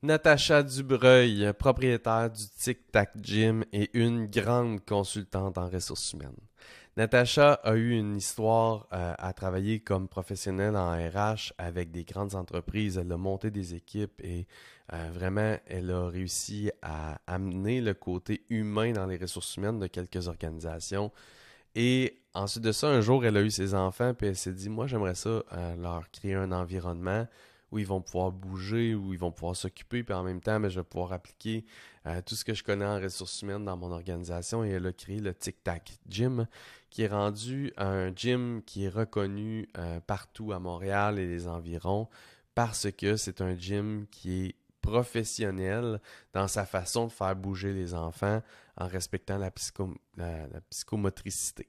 Natacha Dubreuil, propriétaire du Tic Tac Gym et une grande consultante en ressources humaines. Natacha a eu une histoire euh, à travailler comme professionnelle en RH avec des grandes entreprises. Elle a monté des équipes et euh, vraiment, elle a réussi à amener le côté humain dans les ressources humaines de quelques organisations. Et ensuite de ça, un jour, elle a eu ses enfants, puis elle s'est dit, moi, j'aimerais ça euh, leur créer un environnement où ils vont pouvoir bouger, où ils vont pouvoir s'occuper, puis en même temps, mais ben, je vais pouvoir appliquer euh, tout ce que je connais en ressources humaines dans mon organisation. Et elle a créé le Tic Tac Gym, qui est rendu un gym qui est reconnu euh, partout à Montréal et les environs, parce que c'est un gym qui est professionnel dans sa façon de faire bouger les enfants en respectant la, psychomotricité.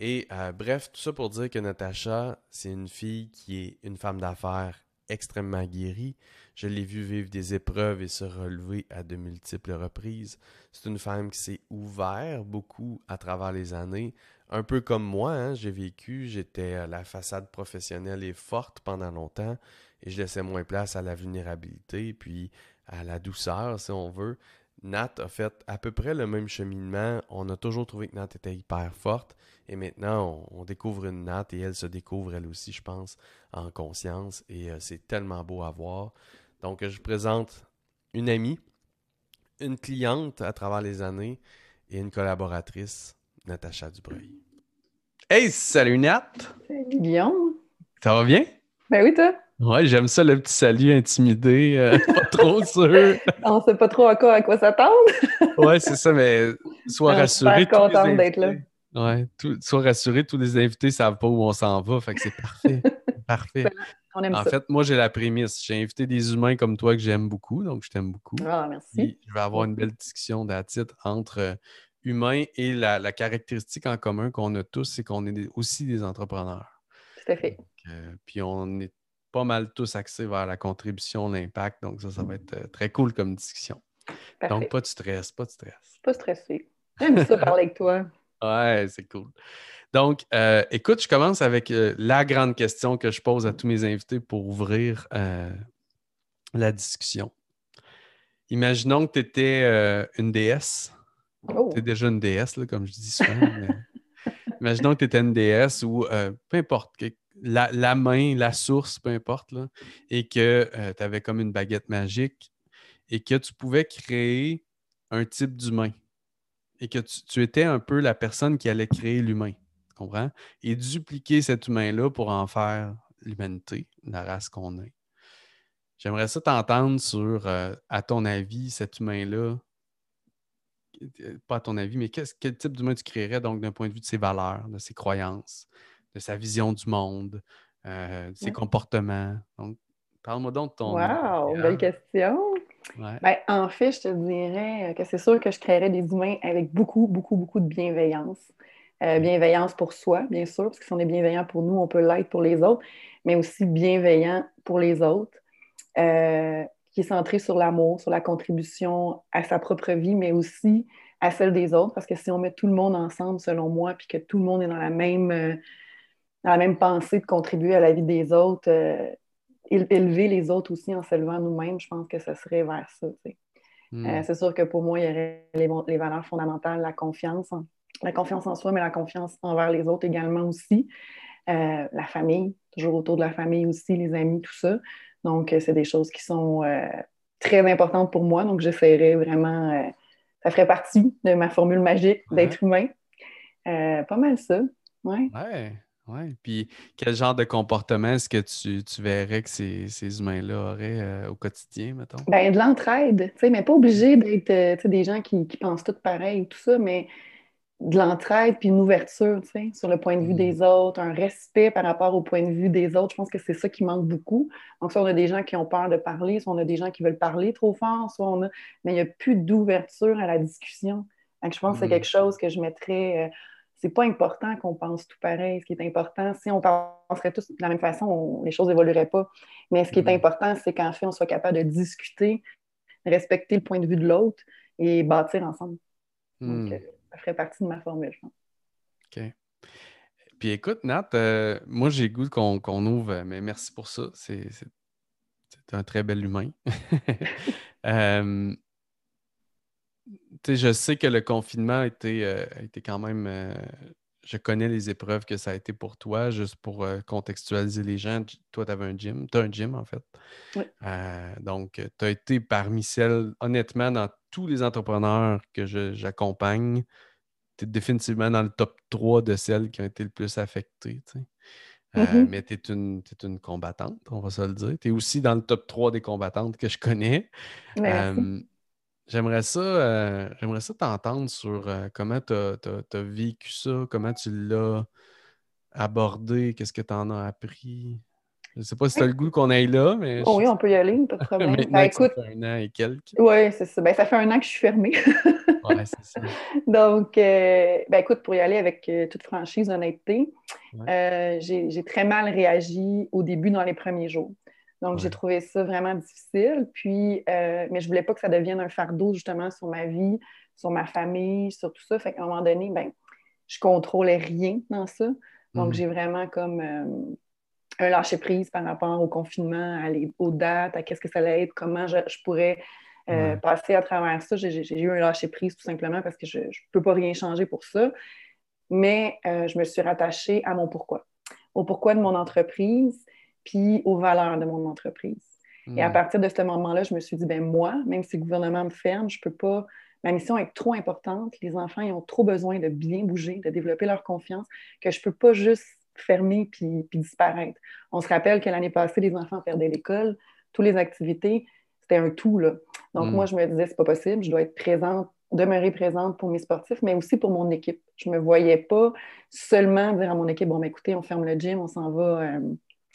Et euh, bref, tout ça pour dire que Natacha, c'est une fille qui est une femme d'affaires extrêmement guérie. Je l'ai vu vivre des épreuves et se relever à de multiples reprises. C'est une femme qui s'est ouverte beaucoup à travers les années. Un peu comme moi, hein, j'ai vécu, j'étais la façade professionnelle et forte pendant longtemps et je laissais moins place à la vulnérabilité puis à la douceur, si on veut. Nat a fait à peu près le même cheminement. On a toujours trouvé que Nat était hyper forte. Et maintenant, on, découvre une Nat et elle se découvre elle aussi, je pense, en conscience. Et euh, c'est tellement beau à voir. Donc, je présente une amie, une cliente à travers les années et une collaboratrice, Natacha Dubreuil. Hey, salut Nat! Salut Guillaume! Ça va bien? Ben oui, toi? Ouais, j'aime ça, le petit salut intimidé, euh, pas trop sûr. On sait pas trop à quoi, à quoi s'attendre. ouais, c'est ça, mais sois rassuré. Je suis contente d'être là. Ouais, sois rassuré, tous les invités savent pas où on s'en va, fait que c'est parfait. parfait. On aime en fait, moi, j'ai la prémisse. J'ai invité des humains comme toi que j'aime beaucoup, donc je t'aime beaucoup. Ah, merci. je vais avoir une belle discussion d'attitude entre euh, humains et la, caractéristique en commun qu'on a tous, c'est qu'on est aussi des entrepreneurs. Tout à fait. Euh, puis on est pas mal tous axés vers la contribution, l'impact. Donc, ça, ça va être euh, très cool comme discussion. Donc, pas de stress, pas de stress. Pas stressé. J'aime ça parler avec toi. Ouais, c'est cool. Donc, euh, écoute, je commence avec euh, la grande question que je pose à tous mes invités pour ouvrir la discussion. Imaginons que tu étais une déesse. Oh. Tu es déjà une déesse, là, comme je dis souvent. Imaginons que tu étais une déesse ou peu importe, la, main, la source, peu importe, et que euh, tu avais comme une baguette magique et que tu pouvais créer un type d'humain et que tu, étais un peu la personne qui allait créer l'humain, tu comprends? Et dupliquer cet humain-là pour en faire l'humanité, la race qu'on est. J'aimerais ça t'entendre sur, euh, à ton avis, cet humain-là, euh, pas à ton avis, mais quel type d'humain tu créerais donc d'un point de vue de ses valeurs, de ses croyances, de sa vision du monde, euh, de ses comportements. Donc, parle-moi donc de ton. Wow, belle question. Ben, en fait, je te dirais que c'est sûr que je créerais des humains avec beaucoup, beaucoup, beaucoup de bienveillance. Euh, bienveillance pour soi, bien sûr, parce que si on est bienveillant pour nous, on peut l'être pour les autres, mais aussi bienveillant pour les autres, euh, qui est centré sur l'amour, sur la contribution à sa propre vie, mais aussi à celle des autres, parce que si on met tout le monde ensemble, selon moi, puis que tout le monde est dans la même dans la même pensée de contribuer à la vie des autres, euh, élever les autres aussi en s'élevant nous-mêmes, je pense que ce serait vers ça. Hmm. Euh, c'est sûr que pour moi, il y aurait les, valeurs fondamentales, la confiance, la confiance en soi, mais la confiance envers les autres également aussi. Euh, la famille, toujours autour de la famille aussi, les amis, tout ça. Donc, c'est des choses qui sont très importantes pour moi. Donc, j'essaierai vraiment, ça ferait partie de ma formule magique d'être humain. pas mal ça. Ouais. ouais. Oui. Puis quel genre de comportement est-ce que tu, verrais que ces, humains-là auraient euh, au quotidien, mettons? Bien, de l'entraide, tu sais, mais pas obligé d'être euh, des gens qui, pensent tout pareil et tout ça, mais de l'entraide puis une ouverture, tu sais, sur le point de vue des mmh. autres, un respect par rapport au point de vue des autres. Je pense que c'est ça qui manque beaucoup. Donc, soit on a des gens qui ont peur de parler, soit on a des gens qui veulent parler trop fort, soit on a... Mais il n'y a plus d'ouverture à la discussion. Donc, je pense que c'est mmh. quelque chose que je mettrais... Euh, c'est pas important qu'on pense tout pareil. Ce qui est important, si on penserait tous de la même façon, les choses n'évolueraient pas. Mais ce qui est mm-hmm. important, c'est qu'en fait, on soit capable de discuter, respecter le point de vue de l'autre et bâtir ensemble. Donc, mm. ça ferait partie de ma formule, je pense. OK. Puis écoute, Nat, euh, moi j'ai goût qu'on ouvre, mais merci pour ça. C'est un très bel humain. euh, je sais que le confinement a été, euh, quand même. Euh, je connais les épreuves que ça a été pour toi, juste pour euh, contextualiser les gens. Toi, tu avais un gym. Tu as un gym, en fait. Oui. donc, tu as été parmi celles, honnêtement, dans tous les entrepreneurs que j'accompagne, tu es définitivement dans le top 3 de celles qui ont été le plus affectées. Mm-hmm. Mais tu es, une combattante, on va se le dire. Tu es aussi dans le top 3 des combattantes que je connais. Merci. J'aimerais ça, euh, j'aimerais ça t'entendre sur euh, comment tu as, vécu ça, comment tu l'as abordé, qu'est-ce que tu en as appris? Je ne sais pas si tu as le goût qu'on aille là, mais. Oh oui, on peut y aller, pas de problème. ben, écoute... ça fait un an et quelques. Oui, c'est ça. Ben, ça fait un an que je suis fermée. oui, c'est ça. Donc, euh, ben, écoute, pour y aller avec toute franchise, honnêteté, j'ai très mal réagi au début dans les premiers jours. Donc, j'ai trouvé ça vraiment difficile. Puis, euh, mais je voulais pas que ça devienne un fardeau, justement, sur ma vie, sur ma famille, sur tout ça. Fait qu'à un moment donné, ben, je contrôlais rien dans ça. Donc, mhm. j'ai vraiment comme euh, un lâcher-prise par rapport au confinement, aux dates, à qu'est-ce que ça allait être, comment je, pourrais euh, passer à travers ça. J'ai eu un lâcher-prise tout simplement parce que je ne peux pas rien changer pour ça. Mais je me suis rattachée à mon pourquoi. Au pourquoi de mon entreprise puis aux valeurs de mon entreprise. Et à partir de ce moment-là, je me suis dit, ben moi, même si le gouvernement me ferme, je peux pas. Ma mission est trop importante. Les enfants, ils ont trop besoin de bien bouger, de développer leur confiance, que je peux pas juste fermer puis, disparaître. On se rappelle que l'année passée, les enfants perdaient l'école, toutes les activités, c'était un tout. Là. Donc, hmm. moi, je me disais, c'est pas possible, je dois être présente, demeurer présente pour mes sportifs, mais aussi pour mon équipe. Je me voyais pas seulement dire à mon équipe, bon, ben, écoutez, on ferme le gym, on s'en va. Euh,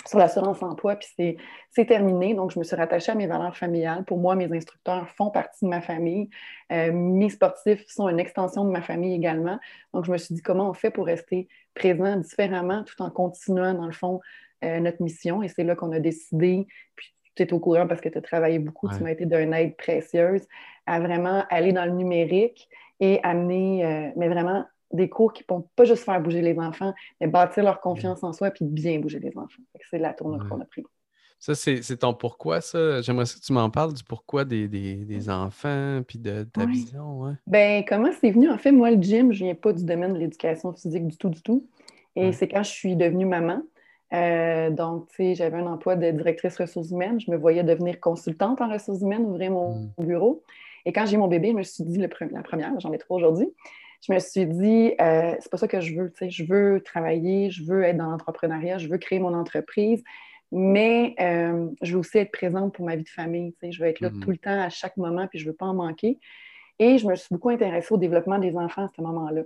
sur l'assurance emploi, puis c'est terminé. Donc, je me suis rattachée à mes valeurs familiales. Pour moi, mes instructeurs font partie de ma famille. Euh, mes sportifs sont une extension de ma famille également. Donc, je me suis dit, comment on fait pour rester présent différemment tout en continuant, dans le fond, euh, notre mission? Et c'est là qu'on a décidé, puis tu es au courant parce que tu as travaillé beaucoup, tu m'as été d'une aide précieuse, à vraiment aller dans le numérique et amener, euh, mais vraiment des cours qui ne vont pas juste faire bouger les enfants, mais bâtir leur confiance en soi puis bien bouger les enfants. C'est la tournure qu'on a pris. Ça, c'est ton pourquoi, ça? J'aimerais que tu m'en parles du pourquoi des, enfants puis de, ta vision. Ouais. Ben, comment c'est venu? En fait, moi, le gym, je ne viens pas du domaine de l'éducation physique du tout, du tout. Et c'est quand je suis devenue maman. Euh, donc, tu sais, j'avais un emploi de directrice ressources humaines. Je me voyais devenir consultante en ressources humaines, ouvrir mon hmm. bureau. Et quand j'ai mon bébé, je me suis dit, le, la première, j'en ai trois aujourd'hui, je me suis dit, euh, c'est pas ça que je veux. Je veux travailler, je veux être dans l'entrepreneuriat, je veux créer mon entreprise, mais euh, je veux aussi être présente pour ma vie de famille. Je veux être là mm-hmm. tout le temps, à chaque moment, puis je veux pas en manquer. Et je me suis beaucoup intéressée au développement des enfants à ce moment-là.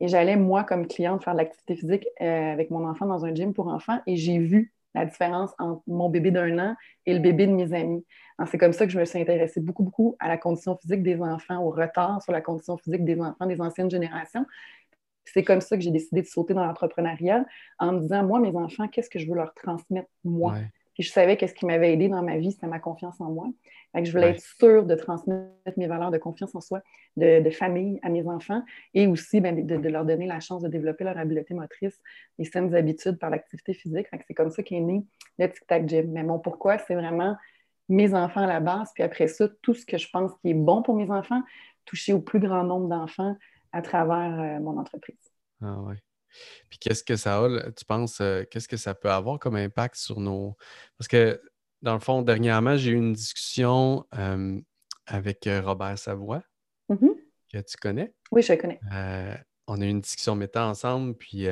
Et j'allais, moi, comme cliente, faire de l'activité physique euh, avec mon enfant dans un gym pour enfants et j'ai vu la différence entre mon bébé d'un an et le bébé de mes amis. C'est comme ça que je me suis intéressée beaucoup, beaucoup à la condition physique des enfants, au retard sur la condition physique des enfants des anciennes générations. C'est comme ça que j'ai décidé de sauter dans l'entrepreneuriat en me disant, moi, mes enfants, qu'est-ce que je veux leur transmettre, moi? Puis je savais qu'est-ce qui m'avait aidé dans ma vie, c'était ma confiance en moi. je voulais être sûre de transmettre mes valeurs de confiance en soi, de, famille à mes enfants et aussi ben, de, leur donner la chance de développer leur habileté motrice, les saines habitudes par l'activité physique. c'est comme ça qu'est né le Tic Tac Gym. Mais mon pourquoi, c'est vraiment mes enfants à la base, puis après ça, tout ce que je pense qui est bon pour mes enfants, toucher au plus grand nombre d'enfants à travers euh, mon entreprise. Ah oui. Puis qu'est-ce que ça a, tu penses, euh, qu'est-ce que ça peut avoir comme impact sur nos. Parce que, dans le fond, dernièrement, j'ai eu une discussion euh, avec euh, Robert Savoie, mm-hmm. que tu connais. Oui, je le connais. on a eu une discussion mettant ensemble, puis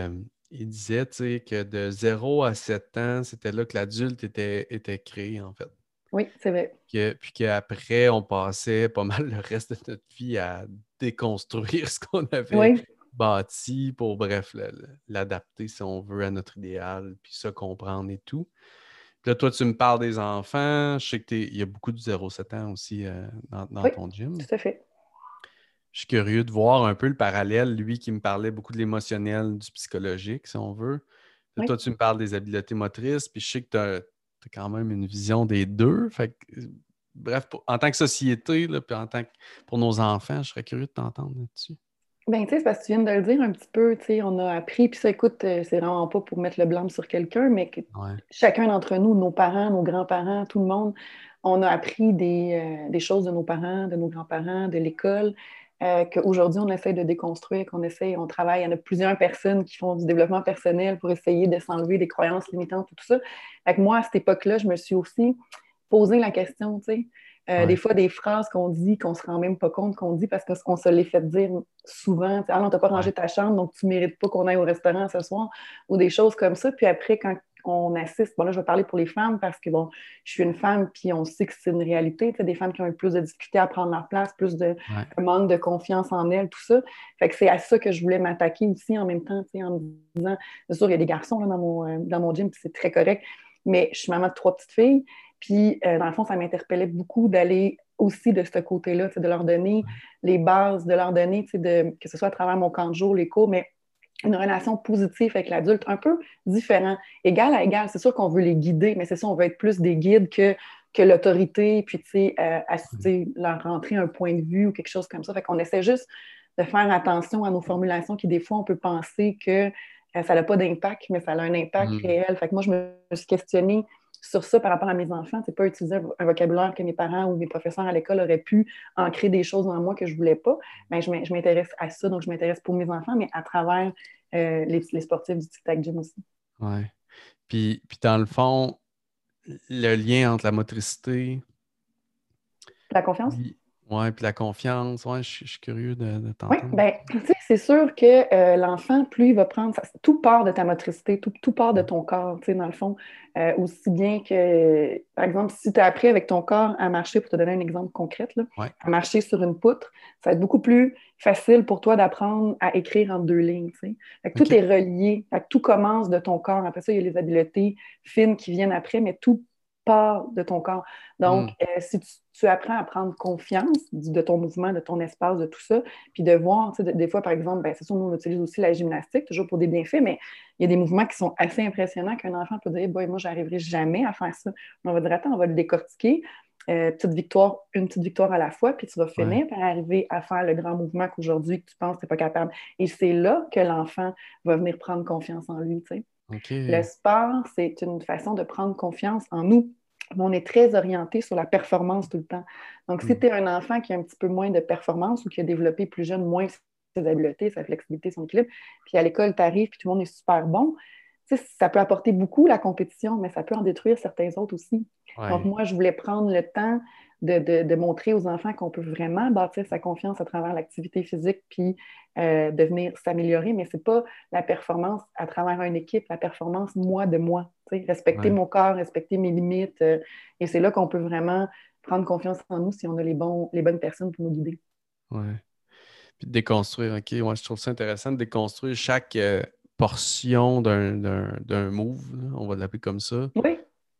il disait que de 0 à 7 ans, c'était là que l'adulte était, était créé, en fait. Oui, c'est vrai. puis qu'après, on passait pas mal le reste de notre vie à déconstruire ce qu'on avait oui bâti pour, bref, l'adapter, si on veut, à notre idéal, puis ça comprendre et tout. Puis là, toi, tu me parles des enfants. Je sais qu'il y a beaucoup de 0-7 ans aussi euh, dans, ton gym. Tout à fait. Je suis curieux de voir un peu le parallèle, lui qui me parlait beaucoup de l'émotionnel, du psychologique, si on veut. Toi, tu me parles des habiletés motrices, puis je sais que tu as, quand même une vision des deux. Fait bref, en tant que société, là, puis en tant que pour nos enfants, je serais curieux de t'entendre là-dessus. Ben, tu sais, parce que tu viens de le dire un petit peu, tu sais, on a appris, puis ça, écoute, euh, c'est vraiment pas pour mettre le blâme sur quelqu'un, mais que chacun d'entre nous, nos parents, nos grands-parents, tout le monde, on a appris des, euh, choses de nos parents, de nos grands-parents, de l'école, euh, qu'aujourd'hui, on essaie de déconstruire, qu'on essaie, on travaille, il y en a plusieurs personnes qui font du développement personnel pour essayer de s'enlever des croyances limitantes et tout ça. Fait que moi, à cette époque-là, je me suis aussi posé la question, tu sais, euh, des fois, des phrases qu'on dit qu'on ne se rend même pas compte qu'on dit parce qu'on se les fait dire souvent. Ah non, tu n'as pas rangé ta chambre, donc tu ne mérites pas qu'on aille au restaurant ce soir, ou des choses comme ça. Puis après, quand on assiste, bon là, je vais parler pour les femmes parce que, bon, je suis une femme, puis on sait que c'est une réalité. Tu sais, des femmes qui ont eu plus de difficultés à prendre leur place, plus de manque de confiance en elles, tout ça. Fait que c'est à ça que je voulais m'attaquer aussi en même temps, tu sais, en me disant, bien sûr, il y a des garçons là, dans, mon, euh, dans mon gym, puis c'est très correct, mais je suis maman de trois petites filles. Puis, euh, dans le fond, ça m'interpellait beaucoup d'aller aussi de ce côté-là, de leur donner les bases, de leur donner, de, que ce soit à travers mon camp de jour, les cours, mais une relation positive avec l'adulte, un peu différent, égal à égal. C'est sûr qu'on veut les guider, mais c'est ça, on veut être plus des guides que, que l'autorité, puis, tu sais, euh, leur rentrer un point de vue ou quelque chose comme ça. Fait qu'on essaie juste de faire attention à nos formulations qui, des fois, on peut penser que euh, ça n'a pas d'impact, mais ça a un impact mm. réel. Fait que moi, je me suis questionnée sur ça par rapport à mes enfants. C'est pas utiliser un vocabulaire que mes parents ou mes professeurs à l'école auraient pu ancrer des choses en moi que je voulais pas. Mais ben, je m'intéresse à ça, donc je m'intéresse pour mes enfants, mais à travers euh, les, sportifs du Tic Tac Gym aussi. Oui. Puis, puis dans le fond, le lien entre la motricité. La confiance? Oui, puis la confiance, ouais, je, suis curieux de, de t'entendre. Oui, bien, tu sais, c'est sûr que euh, l'enfant, plus il va prendre, tout part de ta motricité, tout, tout part de ton corps, tu sais, dans le fond. Euh, aussi bien que, par exemple, si tu as appris avec ton corps à marcher, pour te donner un exemple concret, là, à marcher sur une poutre, ça va être beaucoup plus facile pour toi d'apprendre à écrire en deux lignes, tu sais. Fait que tout est relié, fait que tout commence de ton corps. Après ça, il y a les habiletés fines qui viennent après, mais tout part de ton corps. Donc, mm. euh, si tu, apprends à prendre confiance de ton mouvement, de ton espace, de tout ça, puis de voir, tu sais, des fois, par exemple, ben, c'est sûr, nous, on utilise aussi la gymnastique, toujours pour des bienfaits, mais il y a des mouvements qui sont assez impressionnants qu'un enfant peut dire, boy, moi, j'arriverai jamais à faire ça. on va dire, attends, on va le décortiquer. Euh, petite victoire, une petite victoire à la fois, puis tu vas finir par arriver à faire le grand mouvement qu'aujourd'hui tu penses que tu n'es pas capable. Et c'est là que l'enfant va venir prendre confiance en lui. Le sport, c'est une façon de prendre confiance en nous. On est très orienté sur la performance tout le temps. Donc, si mm. tu es un enfant qui a un petit peu moins de performance ou qui a développé plus jeune moins ses habiletés, sa flexibilité, son équilibre, puis à l'école, tu arrives, puis tout le monde est super bon, ça peut apporter beaucoup la compétition, mais ça peut en détruire certains autres aussi. Donc, moi, je voulais prendre le temps de, montrer aux enfants qu'on peut vraiment bâtir sa confiance à travers l'activité physique puis euh, de venir s'améliorer, mais ce n'est pas la performance à travers une équipe, la performance moi de moi. Respecter mon corps, respecter mes limites. Euh, et c'est là qu'on peut vraiment prendre confiance en nous si on a les, bons, les bonnes personnes pour nous guider. Oui. Puis déconstruire, OK, je trouve ça intéressant de déconstruire chaque euh, portion d'un move, on va l'appeler comme ça. Oui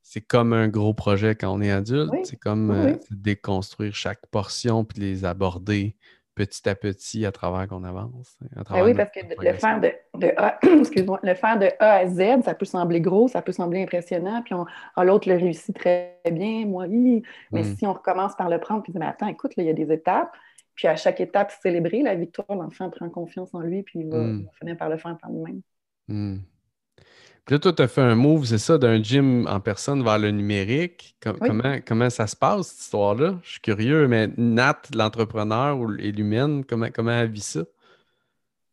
c'est comme un gros projet quand on est adulte. C'est comme euh, déconstruire chaque portion puis les aborder petit à petit à travers qu'on avance. Ben oui, parce que le faire de, A, le faire de A à Z, ça peut sembler gros, ça peut sembler impressionnant, puis ah, l'autre le réussit très bien, moi, oui. Mais hmm. si on recommence par le prendre, puis dire, mais attends, écoute, il y a des étapes, puis à chaque étape, célébrer la victoire, l'enfant prend confiance en lui, puis il va, hmm. finir par le faire par lui-même. Hmm. Puis là, toi, tu as fait un move, c'est ça, d'un gym en personne vers le numérique. comment, comment ça se passe, cette histoire-là? Je suis curieux, mais Nat, l'entrepreneur et l'humaine, comment, comment elle vit ça?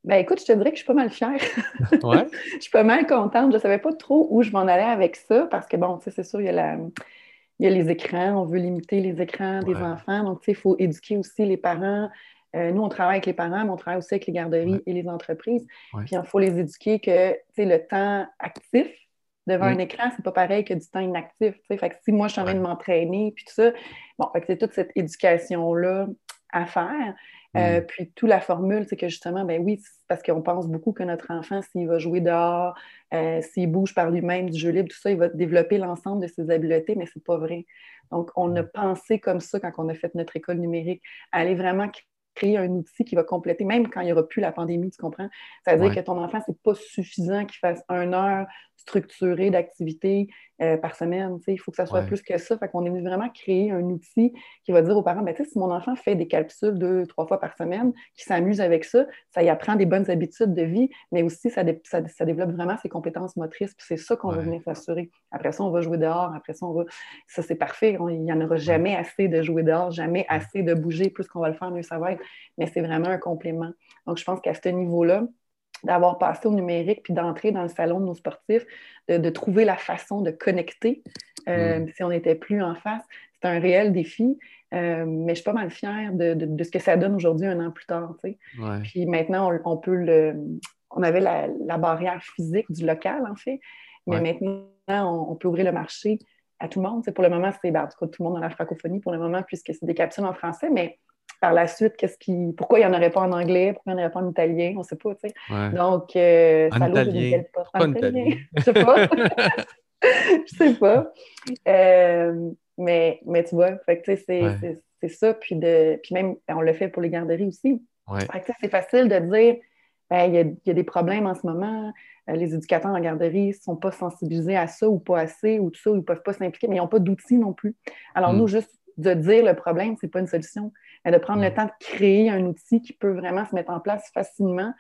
Ben écoute, je te dirais que je suis pas mal fière. Ouais. je suis pas mal contente. Je ne savais pas trop où je m'en allais avec ça parce que, bon, tu sais, c'est sûr, il y, a la... il y a les écrans. On veut limiter les écrans des enfants. Donc, tu sais, il faut éduquer aussi les parents euh, nous, on travaille avec les parents, mais on travaille aussi avec les garderies et les entreprises. Puis il faut les éduquer que le temps actif devant un écran, c'est pas pareil que du temps inactif. Fait que si moi, je suis en train de m'entraîner, puis tout ça, bon, c'est toute cette éducation-là à faire. Euh, puis toute la formule, c'est que justement, ben oui, parce qu'on pense beaucoup que notre enfant, s'il va jouer dehors, euh, s'il bouge par lui-même du jeu libre, tout ça, il va développer l'ensemble de ses habiletés, mais c'est pas vrai. Donc, on a pensé comme ça quand on a fait notre école numérique, aller vraiment créer un outil qui va compléter, même quand il n'y aura plus la pandémie, tu comprends? Ça veut dire que ton enfant, ce n'est pas suffisant qu'il fasse une heure structurée d'activité euh, par semaine. Il faut que ça soit plus que ça. Fait qu'on est vraiment créer un outil qui va dire aux parents, ben, si mon enfant fait des capsules deux, trois fois par semaine, qui s'amuse avec ça, ça y apprend des bonnes habitudes de vie, mais aussi ça, ça, développe vraiment ses compétences motrices. c'est ça qu'on va venir s'assurer. Après ça, on va jouer dehors. Après ça, on va... Ça, c'est parfait. il n'y en aura jamais assez de jouer dehors, jamais assez de bouger. Plus qu'on va le faire, mieux ça va être. Mais c'est vraiment un complément. Donc, je pense qu'à ce niveau-là, d'avoir passé au numérique, puis d'entrer dans le salon de nos sportifs, de, trouver la façon de connecter euh, mm. si on n'était plus en face. C'est un réel défi, euh, mais je suis pas mal fière de, ce que ça donne aujourd'hui, un an plus tard. Puis maintenant, on, peut le. On avait la, barrière physique du local, en fait, mais maintenant, on, peut ouvrir le marché à tout le monde. pour le moment, c'est ben, tout le monde dans la francophonie pour le moment, puisque c'est des capsules en français, mais par la suite, qu'est-ce qui, pourquoi il n'y en aurait pas en anglais, pourquoi il n'y en aurait pas en italien, on ne sait pas, tu sais. Donc, euh, ça l'ouvre une nouvelle porte. En italien, je sais pas. je sais pas. Euh, mais, mais tu vois, fait que, c'est, c'est, ça. Puis, de, puis même, on le fait pour les garderies aussi. c'est facile de dire, ben, il y, y, a des problèmes en ce moment, euh, les éducateurs en garderie ne sont pas sensibilisés à ça ou pas assez ou tout ça, ou ils ne peuvent pas s'impliquer, mais ils n'ont pas d'outils non plus. Alors, mm. nous, juste de dire le problème, ce n'est pas une solution de prendre le temps de créer un outil qui peut vraiment se mettre en place facilement.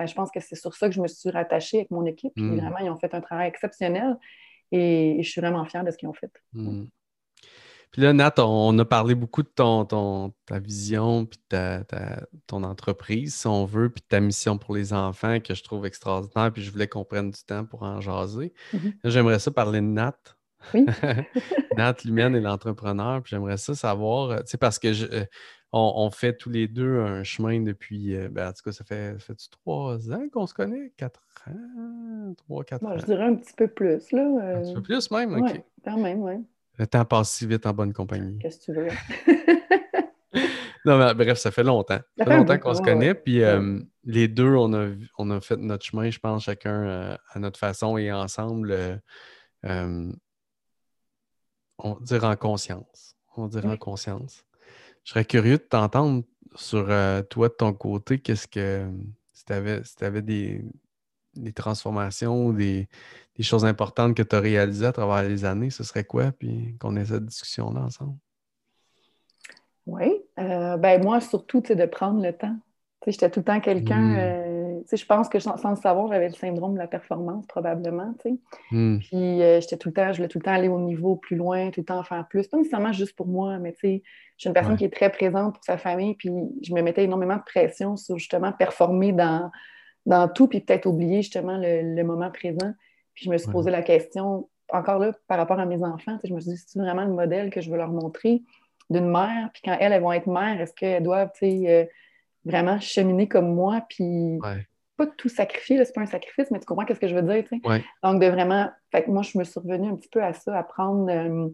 Euh, je pense que c'est sur ça que je me suis rattachée avec mon équipe. Mm. vraiment, ils ont fait un travail exceptionnel et, je suis vraiment fière de ce qu'ils ont fait. Mm. Puis là, Nat, on a parlé beaucoup de ton, ton ta vision, puis de ton entreprise, si on veut, puis de ta mission pour les enfants que je trouve extraordinaire, puis je voulais qu'on prenne du temps pour en jaser. Mm-hmm. J'aimerais ça parler de Nat. Oui. Nat Lumen est l'entrepreneur, j'aimerais ça savoir, euh, tu sais, parce que je, euh, on, fait tous les deux un chemin depuis, euh, ben, en tout cas, ça fait, fait trois ans qu'on se connaît? Quatre ans? Trois, quatre ans? Je dirais un petit peu plus, là. Un petit peu plus même? OK. quand même, oui. Le temps passe si vite en bonne compagnie. Qu'est-ce que tu veux? non, mais bref, ça fait longtemps. Ça fait longtemps qu'on se connaît. Puis euh, les deux, on a, on a fait notre chemin, je pense, chacun euh, à notre façon et ensemble. On dirait en conscience. On dirait en conscience. Je serais curieux de t'entendre sur euh, toi de ton côté. Qu'est-ce que si tu avais, des, transformations ou des, choses importantes que tu as réalisées à travers les années, ce serait quoi? Puis qu'on ait cette discussion-là ensemble. Oui. Euh, ben moi, surtout, de prendre le temps. J'étais tout le temps quelqu'un. Mmh. Euh, je pense que sans, le savoir, j'avais le syndrome de la performance, probablement. Hmm. Puis euh, j'étais tout le temps, je voulais tout le temps aller au niveau plus loin, tout le temps faire plus. Pas nécessairement juste pour moi, mais je suis une personne qui est très présente pour sa famille, puis je me mettais énormément de pression sur justement performer dans, dans tout, puis peut-être oublier justement le, moment présent. Puis je me suis posé la question, encore là, par rapport à mes enfants, je me suis dit, c'est vraiment le modèle que je veux leur montrer d'une mère, puis quand elles, elles vont être mères, est-ce qu'elles doivent, euh, vraiment cheminer comme moi, puis pas tout sacrifier, c'est pas un sacrifice, mais tu comprends ce que je veux dire, Donc, de vraiment, fait moi, je me suis revenue un petit peu à ça, à prendre, euh,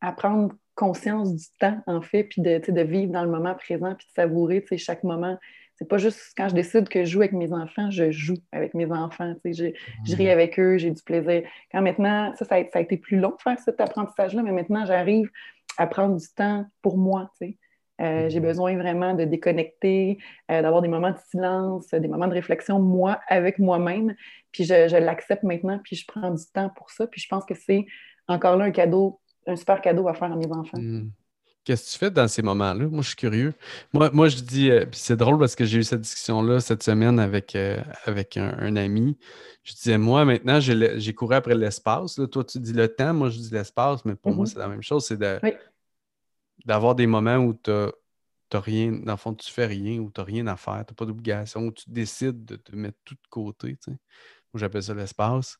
à prendre conscience du temps, en fait, puis de, de vivre dans le moment présent, puis de savourer, chaque moment. C'est pas juste quand je décide que je joue avec mes enfants, je joue avec mes enfants, je, je ris avec eux, j'ai du plaisir. Quand maintenant, ça, ça a, été plus long de faire cet apprentissage-là, mais maintenant, j'arrive à prendre du temps pour moi, tu sais. Euh, j'ai mhm. besoin vraiment de déconnecter, euh, d'avoir des moments de silence, des moments de réflexion, moi, avec moi-même. Puis je, l'accepte maintenant, puis je prends du temps pour ça. Puis je pense que c'est encore là un cadeau, un super cadeau à faire à mes enfants. Mhm. Qu'est-ce que tu fais dans ces moments-là? Moi, je suis curieux. Moi, moi je dis, euh, puis c'est drôle parce que j'ai eu cette discussion-là cette semaine avec, avec un, ami. Je disais, moi, maintenant, j'ai couru après l'espace. Toi, tu dis le temps, moi, je dis l'espace, mais pour moi, mhm. c'est la même chose. C'est de, d'avoir des moments où tu n'as rien, dans le fond, tu fais rien, où tu n'as rien à faire, tu n'as pas d'obligation, où tu décides de te mettre tout de côté. Tu sais. Moi, j'appelle ça l'espace.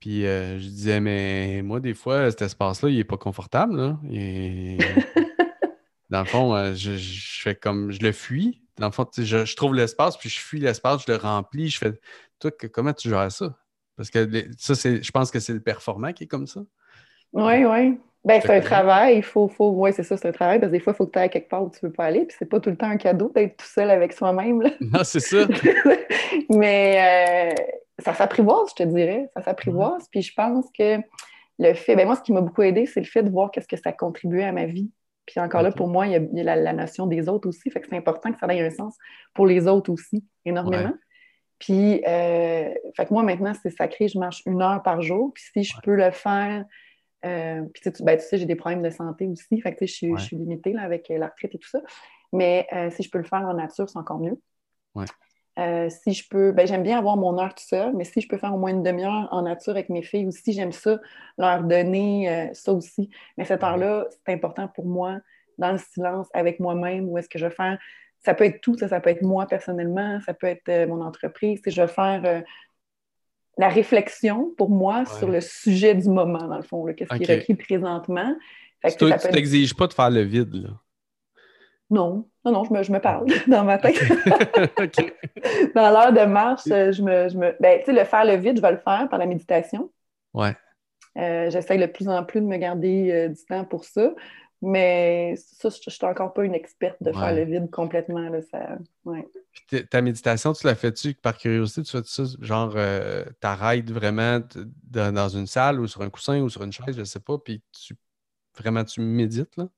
Puis euh, je disais, mais moi, des fois, cet espace-là, il n'est pas confortable. Là. dans le fond, euh, je, fais comme je le fuis. Dans le fond, je, je trouve l'espace, puis je fuis l'espace, je le remplis, je fais. Toi, comment tu gères ça? Parce que ça, c'est, je pense que c'est le performant qui est comme ça. Oui, oui. Ben, c'est un travail, il faut, faut... oui, c'est ça, c'est un travail, parce que des fois, il faut que tu ailles quelque part où tu ne veux pas aller, puis c'est pas tout le temps un cadeau d'être tout seul avec soi-même. Non, c'est ça. Mais euh, ça s'apprivoise, je te dirais, ça s'apprivoise, puis je pense que le fait, ben moi, ce qui m'a beaucoup aidé, c'est le fait de voir qu'est-ce que ça contribuait à ma vie. Puis encore là, pour moi, il y a, la, notion des autres aussi, fait que c'est important que ça ait un sens pour les autres aussi, énormément. Puis, euh, fait que moi, maintenant, c'est sacré, je marche une heure par jour. Puis si je peux le faire, euh, puis tu, ben, tu sais, j'ai des problèmes de santé aussi. Fait que je suis, je suis limitée là, avec la retraite et tout ça. Mais si je peux le faire en nature, c'est encore mieux. si je peux, ben, j'aime bien avoir mon heure tout seul, mais si je peux faire au moins une demi-heure en nature avec mes filles aussi, j'aime ça, leur donner ça aussi. Mais cette heure-là, c'est important pour moi dans le silence avec moi-même, où est-ce que je vais faire. Ça peut être tout, ça, ça peut être moi personnellement, ça peut être euh, mon entreprise. Je vais faire euh, la réflexion pour moi sur le sujet du moment, dans le fond, qu'est-ce qui est requis présentement. Fait tu t'exiges pas de faire le vide, là? Non, non, non, je me, je me parle dans ma tête. dans l'heure de marche, je me. Je me... Ben, tu sais, le faire le vide, je vais le faire par la méditation. Ouais. Euh, J'essaie de plus en plus de me garder du temps pour ça. Mais ça, je suis encore pas une experte de faire le vide complètement. Là, ça... ta méditation, tu la fais-tu par curiosité? Tu fais ça, genre, euh, t'arrêtes vraiment dans une salle ou sur un coussin ou sur une chaise, je sais pas, puis tu vraiment tu médites, là?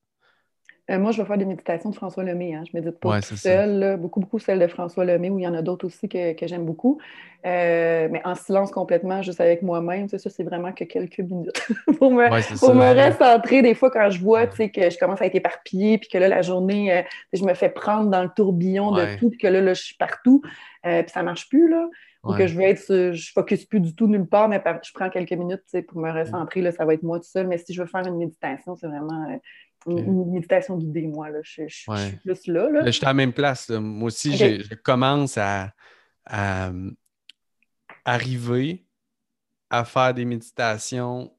Euh, moi, je vais faire des méditations de François Lemay. Hein. Je médite pas tout seul. Beaucoup, beaucoup celles de François Lemay, où il y en a d'autres aussi que, j'aime beaucoup. Euh, mais en silence complètement, juste avec moi-même. Ça, c'est vraiment que quelques minutes pour me, pour me recentrer. Des fois, quand je vois que je commence à être éparpillée, puis que là, la journée, euh, je me fais prendre dans le tourbillon de tout, puis que là, là, je suis partout, puis ça marche plus. Là. Ou que je vais être, je focus plus du tout nulle part, mais je prends quelques minutes pour me recentrer. Là, ça va être moi tout seul. Mais si je veux faire une méditation, c'est vraiment une, méditation guidée, moi. Là. Je, suis plus là. là. je suis à la même place. Moi aussi, je, commence à, arriver à faire des méditations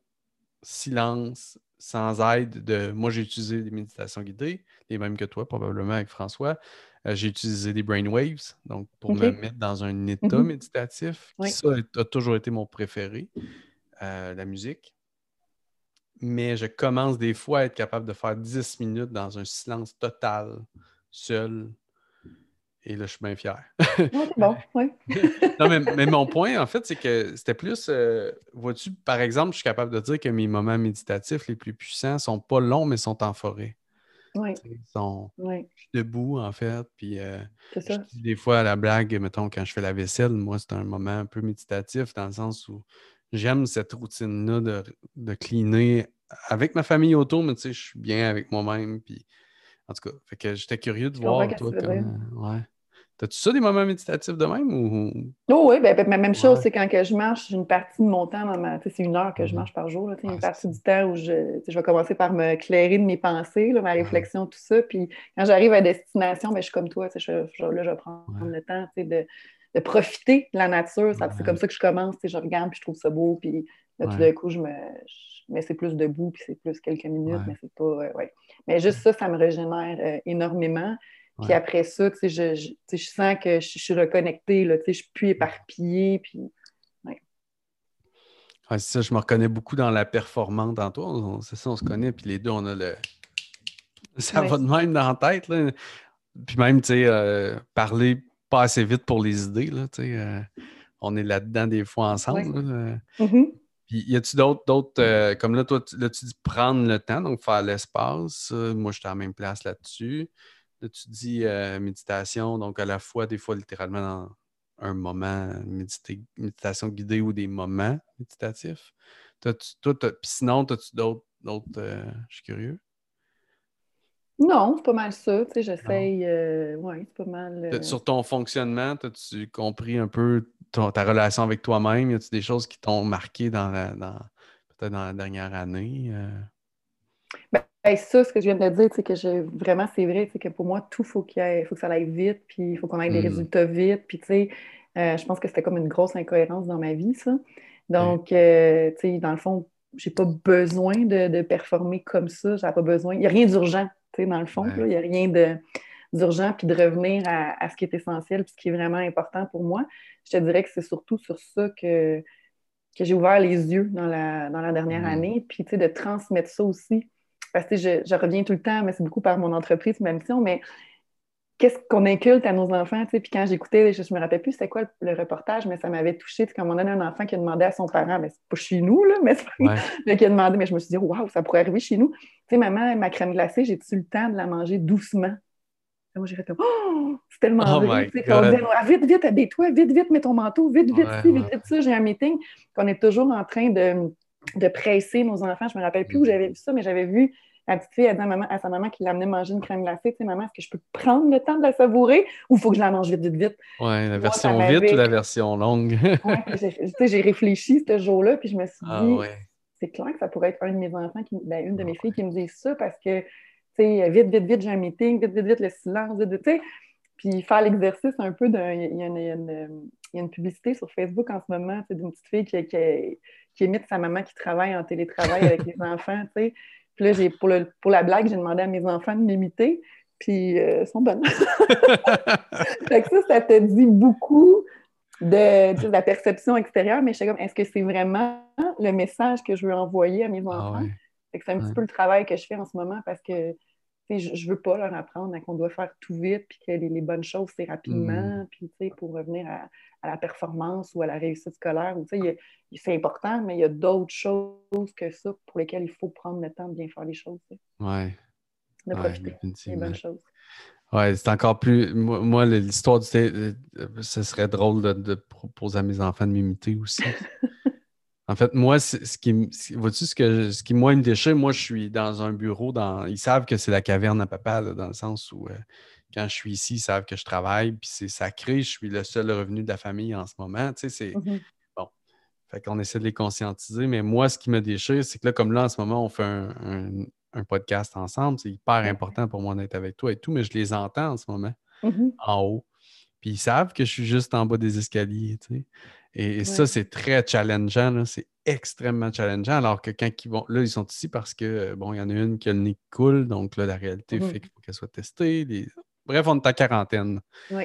silence, sans aide de. Moi, j'ai utilisé des méditations guidées, les mêmes que toi, probablement avec François. Euh, j'ai utilisé des brainwaves, donc pour me mettre dans un état mm-hmm. méditatif. Ça a toujours été mon préféré, euh, la musique mais je commence des fois à être capable de faire 10 minutes dans un silence total, seul. Et là, je suis bien fier. bon, oui. non, mais, mon point, en fait, c'est que c'était plus, euh, vois-tu, par exemple, je suis capable de dire que mes moments méditatifs les plus puissants sont pas longs, mais sont en forêt. Oui. Ils sont debout, en fait. Puis, euh, ça. des fois, à la blague, mettons, quand je fais la vaisselle, moi, c'est un moment un peu méditatif dans le sens où j'aime cette routine-là de, de cleaner avec ma famille autour, mais tu sais, je suis bien avec moi-même. Puis, en tout cas, fait que j'étais curieux de voir, toi, comment... Ouais. T'as-tu ça des moments méditatifs de même ou? Oh oui, ben, ben même chose, c'est quand que je marche, j'ai une partie de mon temps, c'est une heure que je mm-hmm. marche par jour. Là, une partie du temps où je, je vais commencer par me clairer de mes pensées, là, ma réflexion, tout ça. Puis quand j'arrive à destination, ben, je suis comme toi, je, je, là, je vais prendre le temps de, de profiter de la nature. C'est comme ça que je commence. Je regarde, puis je trouve ça beau, puis là, tout d'un coup, je me. mais c'est plus debout, puis c'est plus quelques minutes, mais c'est pas. Euh, ouais. Mais juste ça, ça me régénère euh, énormément. Puis après ça, je, je, je, sens que je, suis reconnectée, là, je suis plus éparpillée. Puis, ouais. c'est ça, je me reconnais beaucoup dans la performance dans toi. C'est ça, on se connaît, puis les deux, on a le. Ça va de même dans la tête. Là. Puis même, tu sais, euh, parler pas assez vite pour les idées. Là, euh, on est là-dedans des fois ensemble. Mm-hmm. Puis y a-tu d'autres, euh, comme là, toi, tu, là, tu dis prendre le temps, donc faire l'espace. moi, je suis à la même place là-dessus. Là, tu dis euh, méditation, donc à la fois, des fois, littéralement, dans un moment, méditation guidée ou des moments méditatifs. toi, puis sinon, as-tu d'autres, d'autres je suis curieux? Non, c'est pas mal ça. Tu sais, j'essaye. Euh, oui, c'est pas mal. Euh, sur ton fonctionnement, as-tu compris un peu ta relation avec toi-même? Y a-t-il des choses qui t'ont marqué dans peut-être dans la dernière année? Euh? Ben, ça, ce que je viens de dire, c'est que je, vraiment, c'est vrai, c'est que pour moi, tout faut qu'il faut que ça aille vite, puis il faut qu'on ait des hmm. résultats vite. Puis, tu sais, je pense que c'était comme une grosse incohérence dans ma vie, ça. Donc, tu sais, dans le fond, j'ai pas besoin de, de performer comme ça. J'ai pas besoin. Il n'y a rien d'urgent dans le fond. Il n'y a rien d'urgent, puis de revenir à, ce qui est essentiel, puis ce qui est vraiment important pour moi. Je te dirais que c'est surtout sur ça que, que j'ai ouvert les yeux dans la, dans la dernière mm. année, puis de transmettre ça aussi. Parce que je, je, reviens tout le temps, mais c'est beaucoup par mon entreprise, ma mission, mais qu'est-ce qu'on inculte à nos enfants, tu Puis quand j'écoutais, je, ne me rappelle plus c'était quoi le, reportage, mais ça m'avait touché. Quand on a un enfant qui a demandé à son parent, mais c'est pas chez nous, là, mais, mais qui a demandé, mais je me suis dit, waouh, ça pourrait arriver chez nous. Tu sais, maman, ma crème glacée, j'ai-tu le temps de la manger doucement? moi, j'ai fait oh, c'est tellement oh vrai. On dit, ah, vite, vite, habille-toi, vite, vite, mets ton manteau, vite, vite, vite, vite, ça. J'ai un meeting. qu'on est toujours en train de, de presser nos enfants. Je me rappelle plus où j'avais vu ça, mais j'avais vu la petite fille, elle dit à, maman, à sa maman qui l'amenait manger une crème glacée, tu sais, maman, est-ce que je peux prendre le temps de la savourer ou il faut que je la mange vite, vite, vite? Oui, la version vite ou la version longue? ouais, j'ai réfléchi ce jour-là, puis je me suis ah dit, c'est clair que ça pourrait être un de mes enfants, qui, ben, une de mes filles qui me dit ça parce que, tu sais, vite, vite, vite, j'ai un meeting, vite, vite, vite, le silence, vite, tu sais. Puis faire l'exercice un peu d'un. Il y, a une, publicité sur Facebook en ce moment, c'est d'une petite fille qui, qui, qui imite sa maman qui travaille en télétravail avec les enfants, tu sais. Puis là, pour, pour la blague, j'ai demandé à mes enfants de m'imiter, puis euh, ils sont bonnes. fait que ça, ça te dit beaucoup de, la perception extérieure, mais je sais comme, est-ce que c'est vraiment le message que je veux envoyer à mes ah enfants? c'est un petit peu le travail que je fais en ce moment parce que je, ne veux pas leur apprendre qu'on doit faire tout vite, puis que les, bonnes choses, c'est rapidement, mm. puis pour revenir à, la performance ou à la réussite scolaire, c'est important, mais il y a d'autres choses que ça pour lesquelles il faut prendre le temps de bien faire les choses. Oui. De profiter des bonnes choses. Oui, c'est encore plus. Moi, l'histoire du. Euh, ce serait drôle de, de, proposer à mes enfants de m'imiter aussi. En fait, moi, ce qui, vois-tu, ce, que, ce qui, moi, me déchire, moi, je suis dans un bureau, dans, ils savent que c'est la caverne à papa, dans le sens où euh, quand je suis ici, ils savent que je travaille, puis c'est sacré, je suis le seul revenu de la famille en ce moment, tu sais, c'est... Mm-hmm. Bon, fait qu'on essaie de les conscientiser, mais moi, ce qui me déchire, c'est que là, comme là, en ce moment, on fait un, podcast ensemble, c'est hyper important pour moi d'être avec toi et tout, mais je les entends en ce moment, mm-hmm. en haut, puis ils savent que je suis juste en bas des escaliers, tu sais. Et, ça, c'est très challengeant. C'est extrêmement challengeant. Alors que quand ils vont. Là, ils sont ici parce que, bon, il y en a une qui a le nez qui coule. Donc là, la réalité mmh fait qu'il faut qu'elle soit testée. Bref, on est en quarantaine. Oui.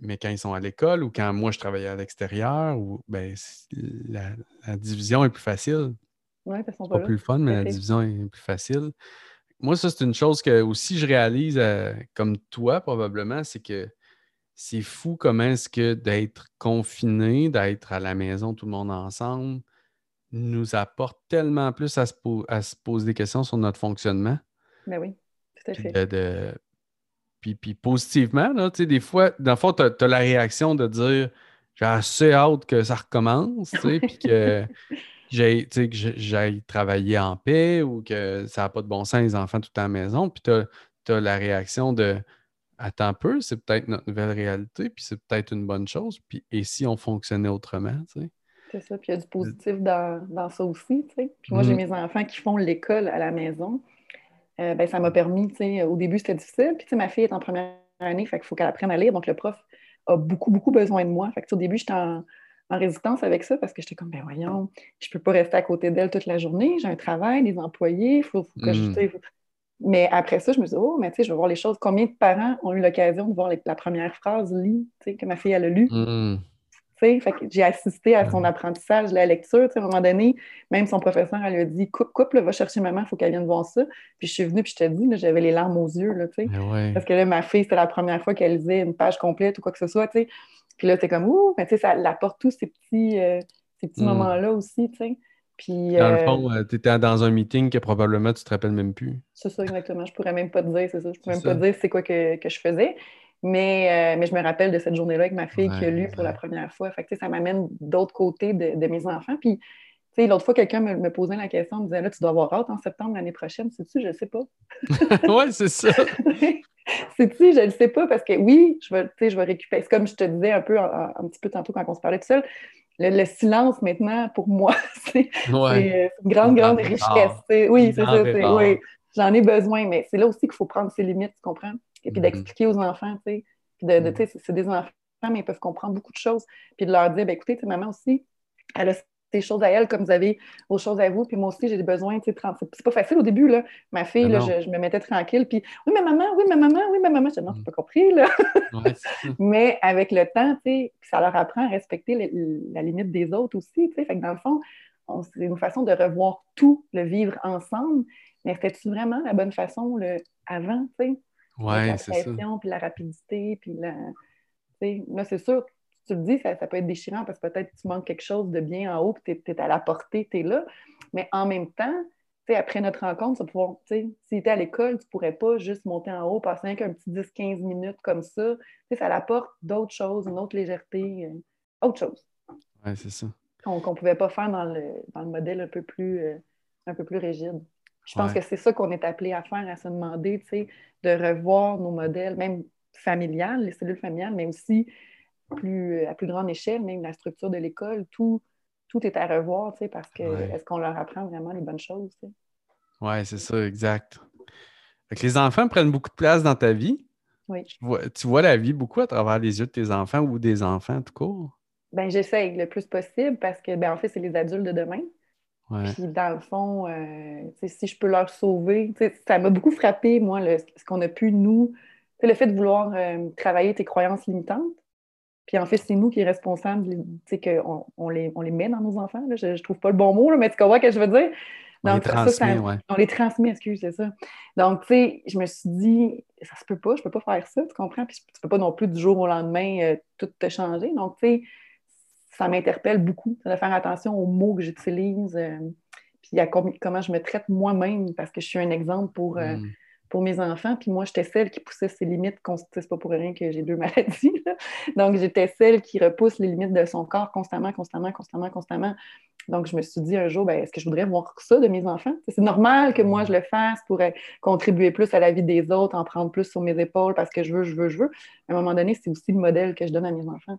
mais quand ils sont à l'école ou quand moi je travaillais à l'extérieur, ben, la, division est plus facile. Oui, parce qu'on pas, plus le fun, mais la division est plus facile. Moi, ça, c'est une chose que aussi je réalise euh, comme toi, probablement, c'est que c'est fou comment est-ce que d'être confiné, d'être à la maison tout le monde ensemble, nous apporte tellement plus à se, poser des questions sur notre fonctionnement. Ben oui, tout à fait. Puis, positivement, là, des fois, dans le fond, tu as, la réaction de dire j'ai assez hâte que ça recommence, puis que j'aille travailler en paix ou que ça n'a pas de bon sens les enfants tout à la maison. Puis tu as, la réaction de attends un peu, c'est peut-être notre nouvelle réalité, puis c'est peut-être une bonne chose. Puis, et si on fonctionnait autrement, tu sais? C'est ça, puis il y a du positif dans, ça aussi, tu sais. Puis moi, j'ai mm. mes enfants qui font l'école à la maison. Euh, ben, ça m'a permis, tu sais, au début, c'était difficile. Puis, tu sais, ma fille est en première année, fait qu'il faut qu'elle apprenne à lire. Donc, le prof a beaucoup, beaucoup besoin de moi. Fait que, au début, j'étais en, résistance avec ça parce que j'étais comme, ben voyons, je peux pas rester à côté d'elle toute la journée. J'ai un travail, des employés, il faut, que je. Mais après ça, je me dis, oh, mais tu sais, je veux voir les choses. Combien de parents ont eu l'occasion de voir la première phrase lit, tu sais, que ma fille, elle a lu? Mm. Tu sais, j'ai assisté à son apprentissage, la lecture. Tu sais, à un moment donné, même son professeur, elle lui a dit, coupe, coupe, va chercher maman, il faut qu'elle vienne voir ça. Puis je suis venue, puis je te dis, j'avais les larmes aux yeux, là, tu sais. Parce que là, ma fille, c'était la première fois qu'elle lisait une page complète ou quoi que ce soit, tu sais. Puis là, c'est comme, ouh, mais tu sais, ça apporte tous ces petits, euh, ces petits mm. moments-là aussi, tu sais. Puis, dans le fond, euh, tu étais dans un meeting que probablement tu te rappelles même plus. C'est ça, exactement. Je pourrais même pas te dire, c'est ça. Je pourrais même pas te dire c'est quoi que, que, je faisais. Mais, euh, mais je me rappelle de cette journée-là avec ma fille qui a lu pour la première fois. Fait que, ça m'amène d'autres côtés de, de, mes enfants. Puis, l'autre fois, quelqu'un me, me, posait la question, me disait Là, tu dois avoir hâte en septembre l'année prochaine. Sais-tu, je sais pas. oui, c'est ça. Sais-tu, je ne sais pas parce que oui, je vais, je vais récupérer. C'est comme je te disais un peu un, un, petit peu tantôt quand on se parlait tout seul le, silence maintenant, pour moi, c'est une grande, grande richesse. Oui, c'est ça. Oui, j'en ai besoin, mais c'est là aussi qu'il faut prendre ses limites, tu comprends? Et puis mm-hmm. d'expliquer aux enfants, tu sais. De, de, mm-hmm. c'est des enfants, mais ils peuvent comprendre beaucoup de choses. Puis de leur dire, ben, écoutez, maman aussi, elle a des choses à elle comme vous avez vos choses à vous. Puis moi aussi, j'ai des besoins. C'est pas facile au début. Là. Ma fille, là, je, me mettais tranquille. Puis oui, ma maman, oui, ma maman, oui, ma maman. Je dis non, je pas compris. Là. Mais avec le temps, ça leur apprend à respecter la limite des autres aussi. Fait que dans le fond, c'est une façon de revoir tout, le vivre ensemble. Mais c'était-tu vraiment la bonne façon le, avant? Oui, c'est ça. Puis la rapidité, puis la. Là, c'est sûr, tu le dis, ça, peut être déchirant parce que peut-être tu manques quelque chose de bien en haut, que tu es, à la portée, tu es là. Mais en même temps, après notre rencontre, s'il était à l'école, tu ne pourrais pas juste monter en haut, passer un petit 10-15 minutes comme ça. ça apporte d'autres choses, une autre légèreté, euh, autre chose. Oui, c'est ça. Qu'on ne pouvait pas faire dans le, modèle un peu plus, euh, un peu plus rigide. Je pense que c'est ça qu'on est appelé à faire, à se demander, de revoir nos modèles, même familiales, les cellules familiales, mais aussi plus, à plus grande échelle, même la structure de l'école, tout, tout est à revoir, parce que est-ce qu'on leur apprend vraiment les bonnes choses? Oui, c'est ça, exact. les enfants prennent beaucoup de place dans ta vie. Oui. Tu vois, la vie beaucoup à travers les yeux de tes enfants ou des enfants tout court? Ben, j'essaye le plus possible parce que, ben, en fait, c'est les adultes de demain. Puis, dans le fond, euh, si je peux leur sauver, ça m'a beaucoup frappé, moi, ce qu'on a pu, nous, le fait de vouloir euh, travailler tes croyances limitantes. Puis en fait, c'est nous qui sommes responsables, qu'on on les, on les met dans nos enfants. Je ne trouve pas le bon mot, mais tu comprends ce que je veux dire? Donc, on les transmet, ouais. On les transmet, excuse, c'est ça. Donc, tu sais, je me suis dit, ça se peut pas, je peux pas faire ça, tu comprends? Puis tu peux pas non plus du jour au lendemain euh, tout te changer. Donc, tu sais, ça m'interpelle beaucoup de faire attention aux mots que j'utilise, euh, puis à comment je me traite moi-même, parce que je suis un exemple pour... Mm pour mes enfants. Puis moi, j'étais celle qui poussait ses limites. C'est pas pour rien que j'ai deux maladies. Donc, j'étais celle qui repousse les limites de son corps constamment, constamment, constamment, constamment. Donc, je me suis dit un jour, ben, est-ce que je voudrais voir ça de mes enfants? C'est normal que moi, je le fasse pour euh, contribuer plus à la vie des autres, en prendre plus sur mes épaules parce que je veux, je veux, je veux. À un moment donné, c'est aussi le modèle que je donne à mes enfants.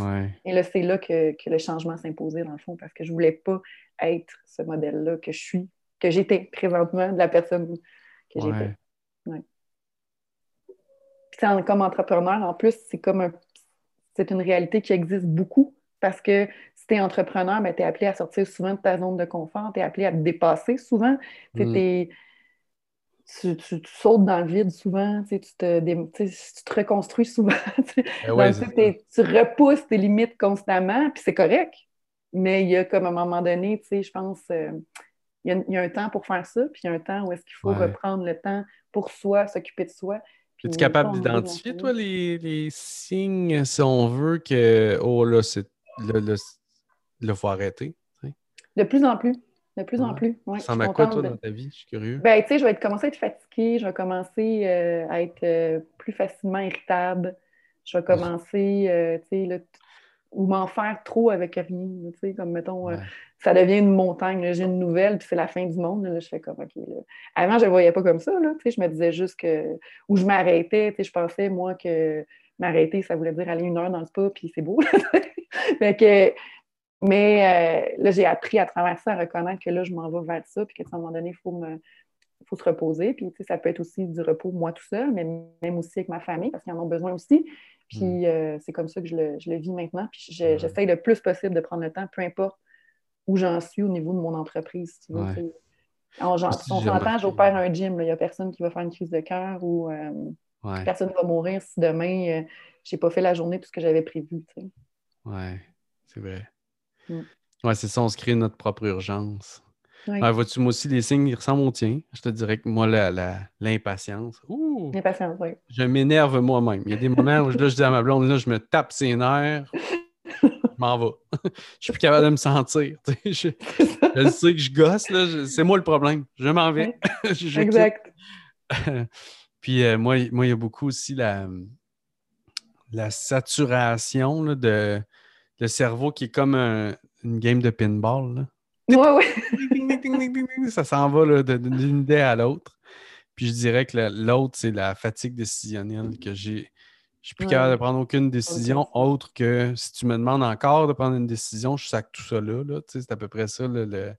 Ouais. Et là, c'est là que, que, le changement s'imposait, dans le fond, parce que je ne voulais pas être ce modèle-là que je suis, que j'étais présentement, de la personne que j'étais. Ouais. Puis comme entrepreneur, en plus, c'est comme un, c'est une réalité qui existe beaucoup parce que si tu es entrepreneur, ben, tu es appelé à sortir souvent de ta zone de confort, tu es appelé à te dépasser souvent. Mm. Tu, tu, sautes dans le vide souvent, tu te, tu te reconstruis souvent. Ben tu repousses tes limites constamment, puis c'est correct. Mais il y a comme à un moment donné, je pense, euh, il y, a, un temps pour faire ça, puis il y a un temps où est-ce qu'il faut reprendre le temps pour soi, s'occuper de soi. Es-tu capable d'identifier, toi, les, signes, si on veut, que, oh là, c'est le, faut arrêter? De plus en plus. De plus en plus. ça m'a quoi, toi, dans ta vie? Je suis curieux. Ben, tu sais, je vais commencer à être fatiguée, je vais commencer euh, à être euh, plus facilement irritable. Je vais commencer, euh, tu sais, ou m'en faire trop avec rien. Tu sais, comme mettons, euh, ça devient une montagne. J'ai une nouvelle, puis c'est la fin du monde. Là, je fais comme, OK. Avant, je ne voyais pas comme ça. Là, tu sais, je me disais juste que. Ou je m'arrêtais. Tu sais, je pensais, moi, que m'arrêter, ça voulait dire aller une heure dans le spa, puis c'est beau. que, mais euh, là, j'ai appris à travers ça à reconnaître que là, je m'en vais vers ça, puis qu'à un moment donné, il faut me faut se reposer. Puis, tu sais, ça peut être aussi du repos, moi tout seul, mais même aussi avec ma famille, parce qu'ils en ont besoin aussi. Puis mm. euh, c'est comme ça que je le, vis maintenant. Puis j'essaye le plus possible de prendre le temps, peu importe où j'en suis au niveau de mon entreprise. tu veux, On, s'entend, j'opère un gym. Il n'y a personne qui va faire une crise de cœur ou euh, personne ne va mourir si demain, euh, je n'ai pas fait la journée tout ce que j'avais prévu. Oui, c'est vrai. Mm. Oui, c'est ça, on se crée notre propre urgence. Ouais. Vois-tu, moi aussi, les signes, ils ressemblent aux tiens. Je te dirais que moi, l'impatience. L'impatience, oui. Je m'énerve moi-même. Il y a des moments où là, je dis à ma blonde, là, je me tape ses nerfs. je m'en vais. je suis plus capable de me sentir. Je, je, sais que je gosse, là. C'est moi le problème. Je m'en vais. exact. Puis euh, moi, moi, il y a beaucoup aussi la, la saturation de le cerveau qui est comme une game de pinball. Là. Oui, ça s'en va d'une idée à l'autre. Puis je dirais que l'autre, c'est la fatigue décisionnelle que j'ai. Je suis plus capable de prendre aucune décision autre que si tu me demandes encore de prendre une décision, je sac tout ça là. c'est à peu près ça. le.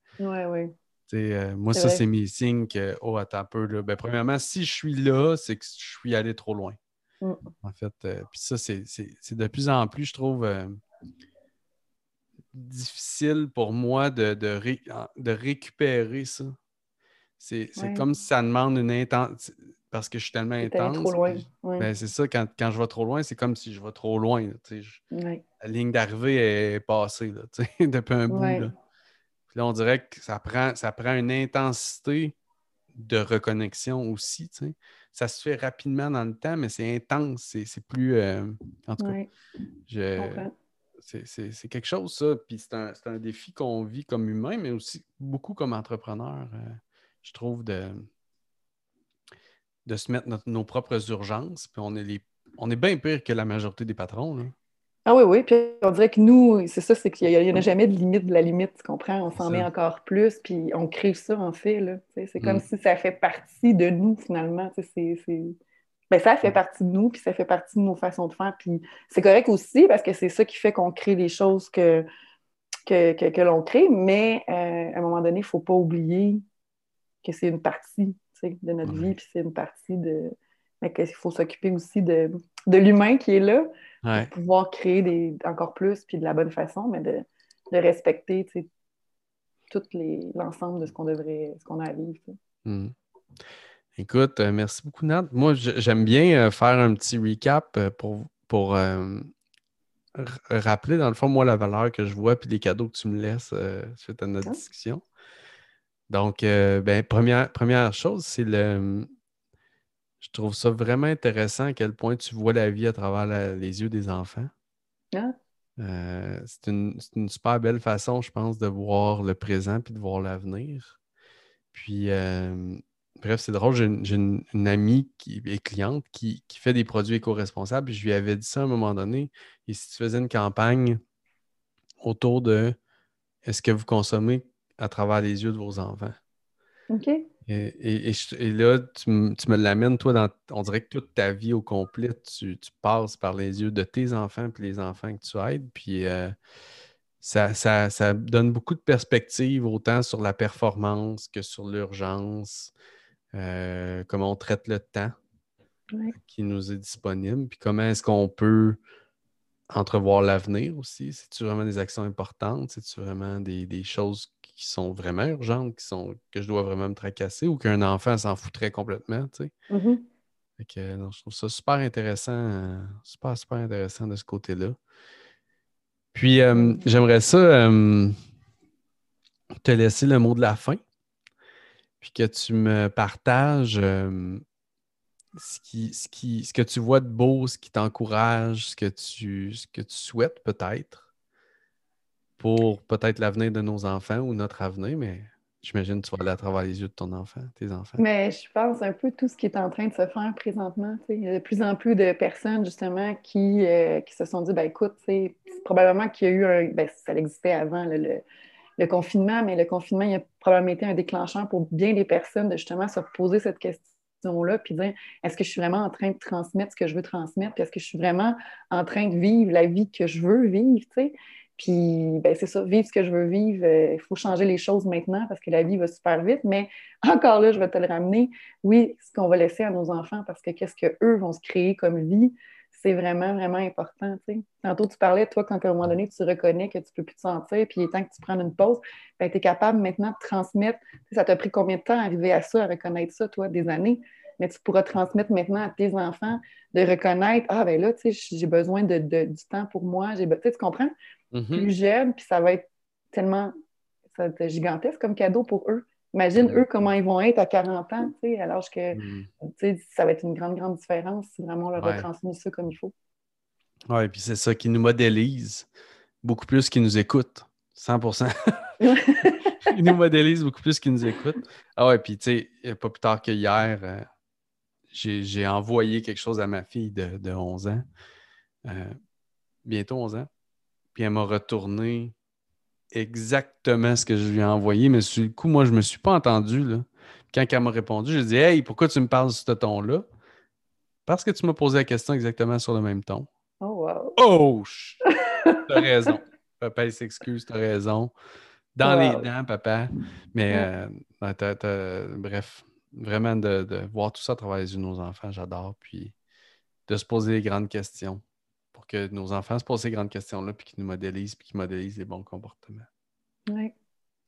Euh, moi, ça, c'est mes signes que, oh, attends un peu. Là. Ben, premièrement, si je suis là, c'est que je suis allé trop loin. Mm. En fait, euh, puis ça, c'est de plus en plus, je trouve, euh, difficile pour moi de, de, récupérer ça. C'est comme si ça demande une intense. Parce que je suis tellement intense. Trop loin. Ben, c'est ça, quand, je vais trop loin, c'est comme si je vais trop loin. La ligne d'arrivée est passée là, depuis un bout. Là. Puis là, on dirait que ça prend, ça prend une intensité de reconnexion aussi. Ça se fait rapidement dans le temps, mais c'est intense. C'est plus. Euh, en tout cas, je, c'est quelque chose, ça. Puis c'est un, un, défi qu'on vit comme humain, mais aussi beaucoup comme entrepreneur. Euh. je trouve, de, de se mettre nos propres urgences. Puis on est, les, on est bien pire que la majorité des patrons. Ah oui, oui. Puis on dirait que nous, c'est ça, c'est qu'il n'y en a jamais de limite de la limite, tu comprends? On s'en met encore plus, puis on crée ça, en fait. C'est comme mm. si ça fait partie de nous, finalement. C'est, ben, ça fait partie de nous, puis ça fait partie de nos façons de faire. Puis c'est correct aussi, parce que c'est ça qui fait qu'on crée les choses que, que, l'on crée, mais euh, à un moment donné, il ne faut pas oublier que c'est une partie de notre vie, puis c'est une partie de. Mais qu'il faut s'occuper aussi de, de l'humain qui est là pour pouvoir créer des, encore plus, puis de la bonne façon, mais de, de respecter tout l'ensemble de ce qu'on devrait, ce qu'on a à vivre. Écoute, euh, merci beaucoup, Nat. Moi, j'aime bien euh, faire un petit recap euh, pour, pour rappeler, dans le fond, moi, la valeur que je vois puis les cadeaux que tu me laisses suite à notre discussion. Donc, ben, première, première chose, c'est le. Je trouve ça vraiment intéressant à quel point tu vois la vie à travers les yeux des enfants. Ah. c'est une, une, super belle façon, je pense, de voir le présent puis de voir l'avenir. Puis, Bref, c'est drôle, j'ai une, amie qui est cliente qui, fait des produits éco-responsables. Je lui avais dit ça à un moment donné. Et si tu faisais une campagne autour de est-ce que vous consommez à travers les yeux de vos enfants? OK. Et, là, tu, me l'amènes, toi, dans, on dirait que toute ta vie au complet, tu, passes par les yeux de tes enfants puis les enfants que tu aides. Puis euh, ça, ça, donne beaucoup de perspectives, autant sur la performance que sur l'urgence. Euh, comment on traite le temps qui nous est disponible, puis comment est-ce qu'on peut entrevoir l'avenir aussi? C'est-tu vraiment des actions importantes? C'est-tu vraiment des, choses qui sont vraiment urgentes, qui sont que je dois vraiment me tracasser ou qu'un enfant s'en foutrait complètement? Tu sais? Mm-hmm. je trouve ça super intéressant, super, super intéressant de ce côté-là. Puis euh, j'aimerais ça euh, te laisser le mot de la fin puis que tu me partages ce, qui, ce, qui, ce que tu vois de beau, ce qui t'encourage, ce, que tu, ce que tu souhaites peut-être pour peut-être l'avenir de nos enfants ou notre avenir, mais j'imagine que tu vas aller à travers les yeux de ton enfant, tes enfants. Mais je pense un peu tout ce qui est en train de se faire présentement. Il y a de plus en plus de personnes, justement, qui, euh, qui se sont dit, ben écoute, probablement qu'il y a eu un... Ben, ça existait avant, le le confinement, mais le confinement, il a probablement été un déclencheur pour bien des personnes de justement se poser cette question-là, puis dire est-ce que je suis vraiment en train de transmettre ce que je veux transmettre, puis est-ce que je suis vraiment en train de vivre la vie que je veux vivre, tu sais? Puis, ben, c'est ça, vivre ce que je veux vivre, euh, il faut changer les choses maintenant parce que la vie va super vite, mais encore là, je vais te le ramener. Oui, ce qu'on va laisser à nos enfants parce que qu'est-ce qu'eux vont se créer comme vie, c'est vraiment, vraiment important. Tantôt, tu parlais, toi, quand à un moment donné, tu reconnais que tu ne peux plus te sentir, puis il est temps que tu prennes une pause, ben, tu es capable maintenant de transmettre. Ça t'a pris combien de temps à arriver à ça, à reconnaître ça, toi, des années? Mais tu pourras transmettre maintenant à tes enfants de reconnaître Ah, ben là, j'ai besoin de, du temps pour moi. Tu comprends? Mm-hmm. Plus jeune, puis ça va être tellement ça va être gigantesque comme cadeau pour eux. Imagine eux comment ils vont être à 40 ans, tu sais, alors que mm. ça va être une grande, grande différence si vraiment on leur a transmis ça comme il faut. Oui, et puis c'est ça qui nous modélise beaucoup plus qu'ils nous écoutent. 100% Ils nous modélisent beaucoup plus qu'ils nous écoutent. Ah ouais, puis tu sais, pas plus tard que hier, euh, j'ai envoyé quelque chose à ma fille de, 11 ans, euh, bientôt 11 ans, puis elle m'a retourné exactement ce que je lui ai envoyé, mais sur le coup, moi, je ne me suis pas entendu. Là. Quand elle m'a répondu, j'ai dit Hey, pourquoi tu me parles sur ce ton-là? Parce que tu m'as posé la question exactement sur le même ton. Oh, wow. Oh! T'as raison. Papa, il s'excuse, t'as raison. Dans les dents, papa. Mais euh, bref, vraiment de, de, voir tout ça à travers les yeux de nos enfants, j'adore. Puis de se poser des grandes questions pour que nos enfants se posent ces grandes questions-là, puis qu'ils nous modélisent, puis qu'ils modélisent les bons comportements. Oui.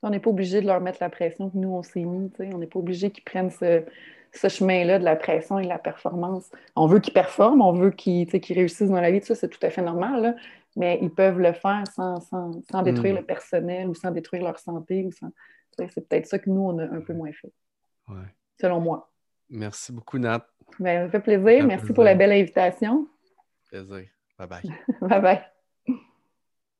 On n'est pas obligé de leur mettre la pression que nous, on s'est mis. On n'est pas obligé qu'ils prennent ce, chemin-là de la pression et de la performance. On veut qu'ils performent, on veut qu'ils réussissent dans la vie, ça, c'est tout à fait normal, mais ils peuvent le faire sans, détruire mm. le personnel ou sans détruire leur santé. Ou sans... C'est peut-être ça que nous, on a un peu moins fait. Selon moi. Merci beaucoup, Nat. Ben, ça fait plaisir. Merci pour la belle invitation. Plaisir. Bye bye. bye bye.